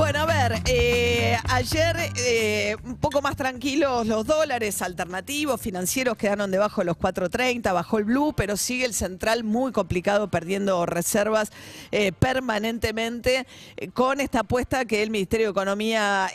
Bueno, a ver, eh, ayer eh, un poco más tranquilos los dólares alternativos, financieros quedaron debajo de los 4.30, bajó el blue, pero sigue el central muy complicado, perdiendo reservas eh, permanentemente, eh, con esta apuesta que el Ministerio de Economía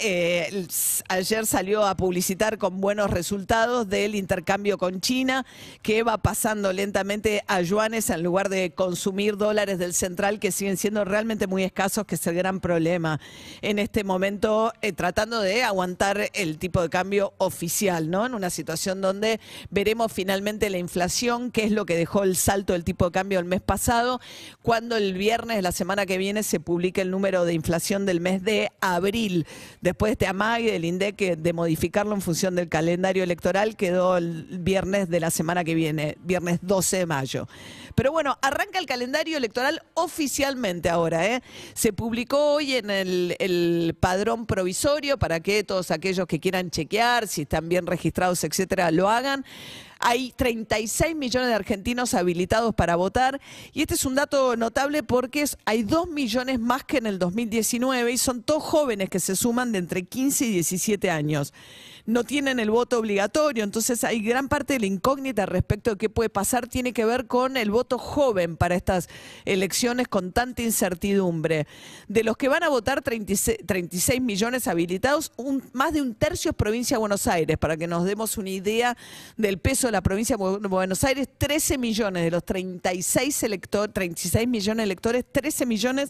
ayer salió a publicitar con buenos resultados del intercambio con China, que va pasando lentamente a yuanes en lugar de consumir dólares del central, que siguen siendo realmente muy escasos, que es el gran problema en este momento, eh, tratando de aguantar el tipo de cambio oficial, ¿no? En una situación donde veremos finalmente la inflación, que es lo que dejó el salto del tipo de cambio el mes pasado, cuando el viernes de la semana que viene se publique el número de inflación del mes de abril. Después de este amague del INDEC de modificarlo en función del calendario electoral, quedó el viernes de la semana que viene, viernes 12 de mayo. Pero bueno, arranca el calendario electoral oficialmente ahora. ¿eh? Se publicó hoy en el, el padrón provisorio para que todos aquellos que quieran chequear si están bien registrados, etcétera, lo hagan. Hay 36 millones de argentinos habilitados para votar y este es un dato notable porque hay 2 millones más que en el 2019 y son todos jóvenes que se suman de entre 15 y 17 años. No tienen el voto obligatorio, entonces hay gran parte de la incógnita respecto de qué puede pasar. Tiene que ver con el voto joven para estas elecciones con tanta incertidumbre. De los que van a votar 36, 36 millones habilitados, un- más de un tercio es provincia de Buenos Aires, para que nos demos una idea del peso de la provincia de Bu- Buenos Aires, 13 millones de los 36, elector, 36 millones de electores, 13 millones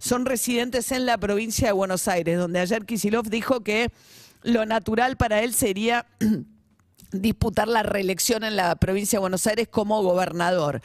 son residentes en la provincia de Buenos Aires, donde ayer Kisilov dijo que lo natural para él sería disputar la reelección en la provincia de Buenos Aires como gobernador.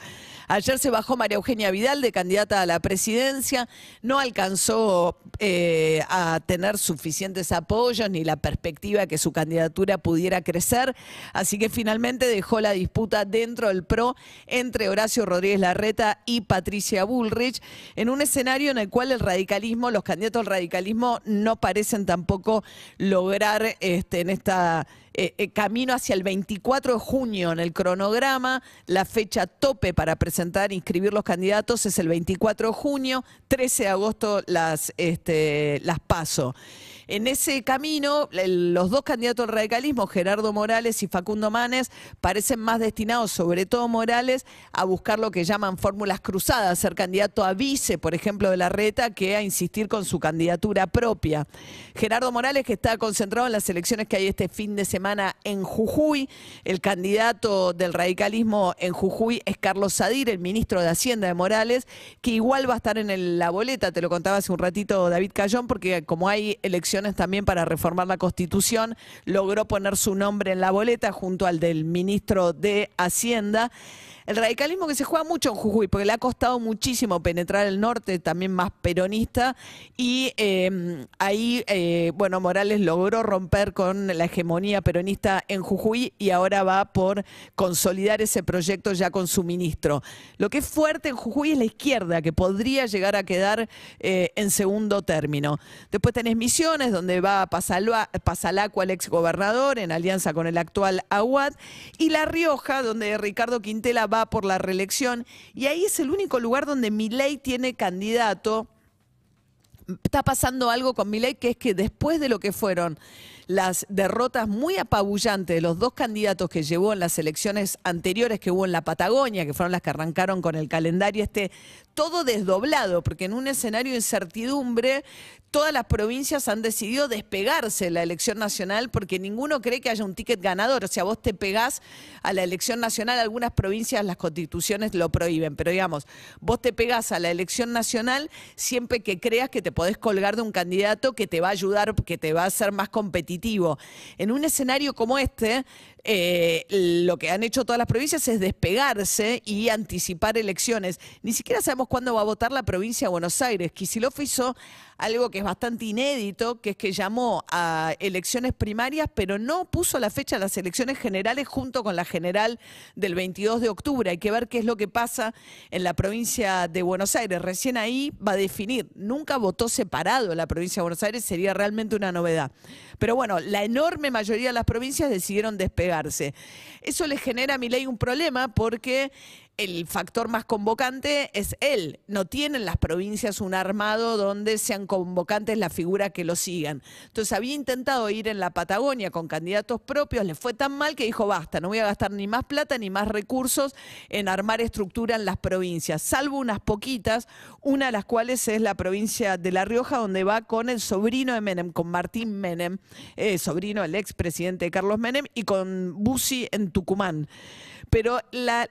Ayer se bajó María Eugenia Vidal de candidata a la presidencia, no alcanzó eh, a tener suficientes apoyos ni la perspectiva que su candidatura pudiera crecer, así que finalmente dejó la disputa dentro del PRO entre Horacio Rodríguez Larreta y Patricia Bullrich, en un escenario en el cual el radicalismo, los candidatos al radicalismo no parecen tampoco lograr este, en esta eh, eh, camino hacia el 24 de junio en el cronograma. La fecha tope para presentar e inscribir los candidatos es el 24 de junio, 13 de agosto las, este, las paso. En ese camino, los dos candidatos al radicalismo, Gerardo Morales y Facundo Manes, parecen más destinados, sobre todo Morales, a buscar lo que llaman fórmulas cruzadas, ser candidato a vice, por ejemplo, de la reta, que a insistir con su candidatura propia. Gerardo Morales, que está concentrado en las elecciones que hay este fin de semana en Jujuy, el candidato del radicalismo en Jujuy es Carlos Sadir, el ministro de Hacienda de Morales, que igual va a estar en la boleta, te lo contaba hace un ratito David Cayón, porque como hay elecciones también para reformar la Constitución, logró poner su nombre en la boleta junto al del ministro de Hacienda. El radicalismo que se juega mucho en Jujuy, porque le ha costado muchísimo penetrar el norte, también más peronista, y eh, ahí, eh, bueno, Morales logró romper con la hegemonía peronista en Jujuy y ahora va por consolidar ese proyecto ya con su ministro. Lo que es fuerte en Jujuy es la izquierda, que podría llegar a quedar eh, en segundo término. Después tenés Misiones, donde va Pasalua- Pasalacua, el ex gobernador, en alianza con el actual Aguad, y La Rioja, donde Ricardo Quintela va por la reelección, y ahí es el único lugar donde Milei tiene candidato. Está pasando algo con Milei que es que después de lo que fueron las derrotas muy apabullantes de los dos candidatos que llevó en las elecciones anteriores que hubo en la Patagonia, que fueron las que arrancaron con el calendario este, todo desdoblado, porque en un escenario de incertidumbre todas las provincias han decidido despegarse de la elección nacional porque ninguno cree que haya un ticket ganador. O sea, vos te pegás a la elección nacional, algunas provincias las constituciones lo prohíben, pero digamos, vos te pegás a la elección nacional siempre que creas que te podés colgar de un candidato que te va a ayudar, que te va a hacer más competitivo. En un escenario como este, eh, lo que han hecho todas las provincias es despegarse y anticipar elecciones. Ni siquiera sabemos cuándo va a votar la provincia de Buenos Aires. Kicillof hizo algo que es bastante inédito, que es que llamó a elecciones primarias, pero no puso la fecha de las elecciones generales junto con la general del 22 de octubre. Hay que ver qué es lo que pasa en la provincia de Buenos Aires. Recién ahí va a definir. Nunca votó separado la provincia de Buenos Aires, sería realmente una novedad. Pero bueno, la enorme mayoría de las provincias decidieron Eso le genera a mi ley un problema porque el factor más convocante es él. No tienen las provincias un armado donde sean convocantes la figura que lo sigan. Entonces había intentado ir en la Patagonia con candidatos propios, le fue tan mal que dijo, basta, no voy a gastar ni más plata ni más recursos en armar estructura en las provincias, salvo unas poquitas, una de las cuales es la provincia de La Rioja, donde va con el sobrino de Menem, con Martín Menem, eh, sobrino del expresidente Carlos Menem, y con Bussi en Tucumán. Pero la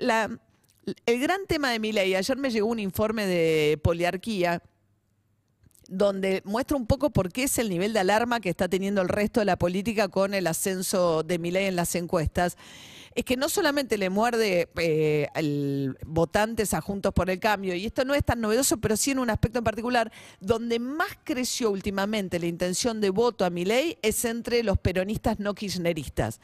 el gran tema de mi ley, ayer me llegó un informe de poliarquía donde muestra un poco por qué es el nivel de alarma que está teniendo el resto de la política con el ascenso de mi ley en las encuestas es que no solamente le muerde eh, al votantes a Juntos por el Cambio, y esto no es tan novedoso, pero sí en un aspecto en particular, donde más creció últimamente la intención de voto a mi ley es entre los peronistas no kirchneristas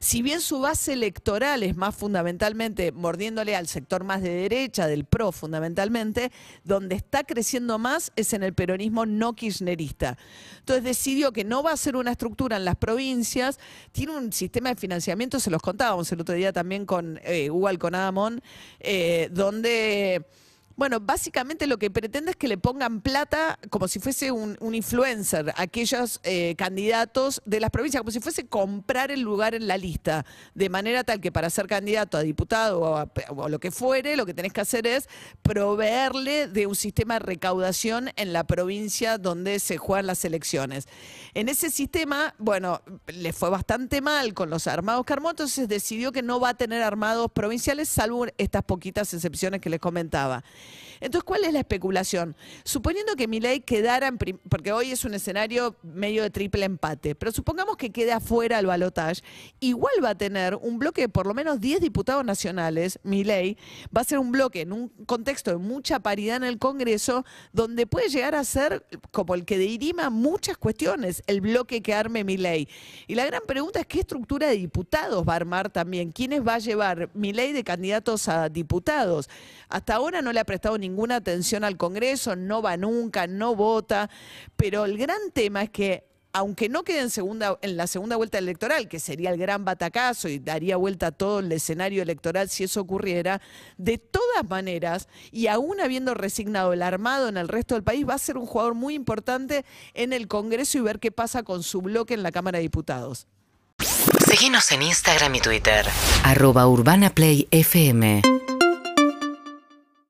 si bien su base electoral es más fundamentalmente mordiéndole al sector más de derecha, del PRO fundamentalmente, donde está creciendo más es en el peronismo no kirchnerista. Entonces decidió que no va a ser una estructura en las provincias, tiene un sistema de financiamiento, se los contábamos el otro día también con eh, Hugo Alconadamón, eh, donde bueno, básicamente lo que pretende es que le pongan plata como si fuese un, influencer, aquellos eh, candidatos de las provincias, como si fuese comprar el lugar en la lista, de manera tal que para ser candidato a diputado o, a, lo que fuere, lo que tenés que hacer es proveerle de un sistema de recaudación en la provincia donde se juegan las elecciones. En ese sistema, bueno, le fue bastante mal con los armados Carmón, entonces decidió que no va a tener armados provinciales, salvo estas poquitas excepciones que les comentaba. Entonces, ¿cuál es la especulación? Suponiendo que ley quedara, en porque hoy es un escenario medio de triple empate, pero supongamos que quede afuera el balotaje, igual va a tener un bloque de por lo menos 10 diputados nacionales, ley va a ser un bloque en un contexto de mucha paridad en el Congreso, donde puede llegar a ser como el que dirima muchas cuestiones, el bloque que arme ley. Y la gran pregunta es qué estructura de diputados va a armar también, quiénes va a llevar ley de candidatos a diputados. Hasta ahora no le ha prestado ninguna atención al Congreso, no va nunca, no vota, pero el gran tema es que aunque no quede en, segunda, en la segunda vuelta electoral, que sería el gran batacazo y daría vuelta a todo el escenario electoral si eso ocurriera, de todas maneras, y aún habiendo resignado el armado en el resto del país, va a ser un jugador muy importante en el Congreso y ver qué pasa con su bloque en la Cámara de Diputados. Síguenos en Instagram y Twitter. Arroba Urbana Play FM.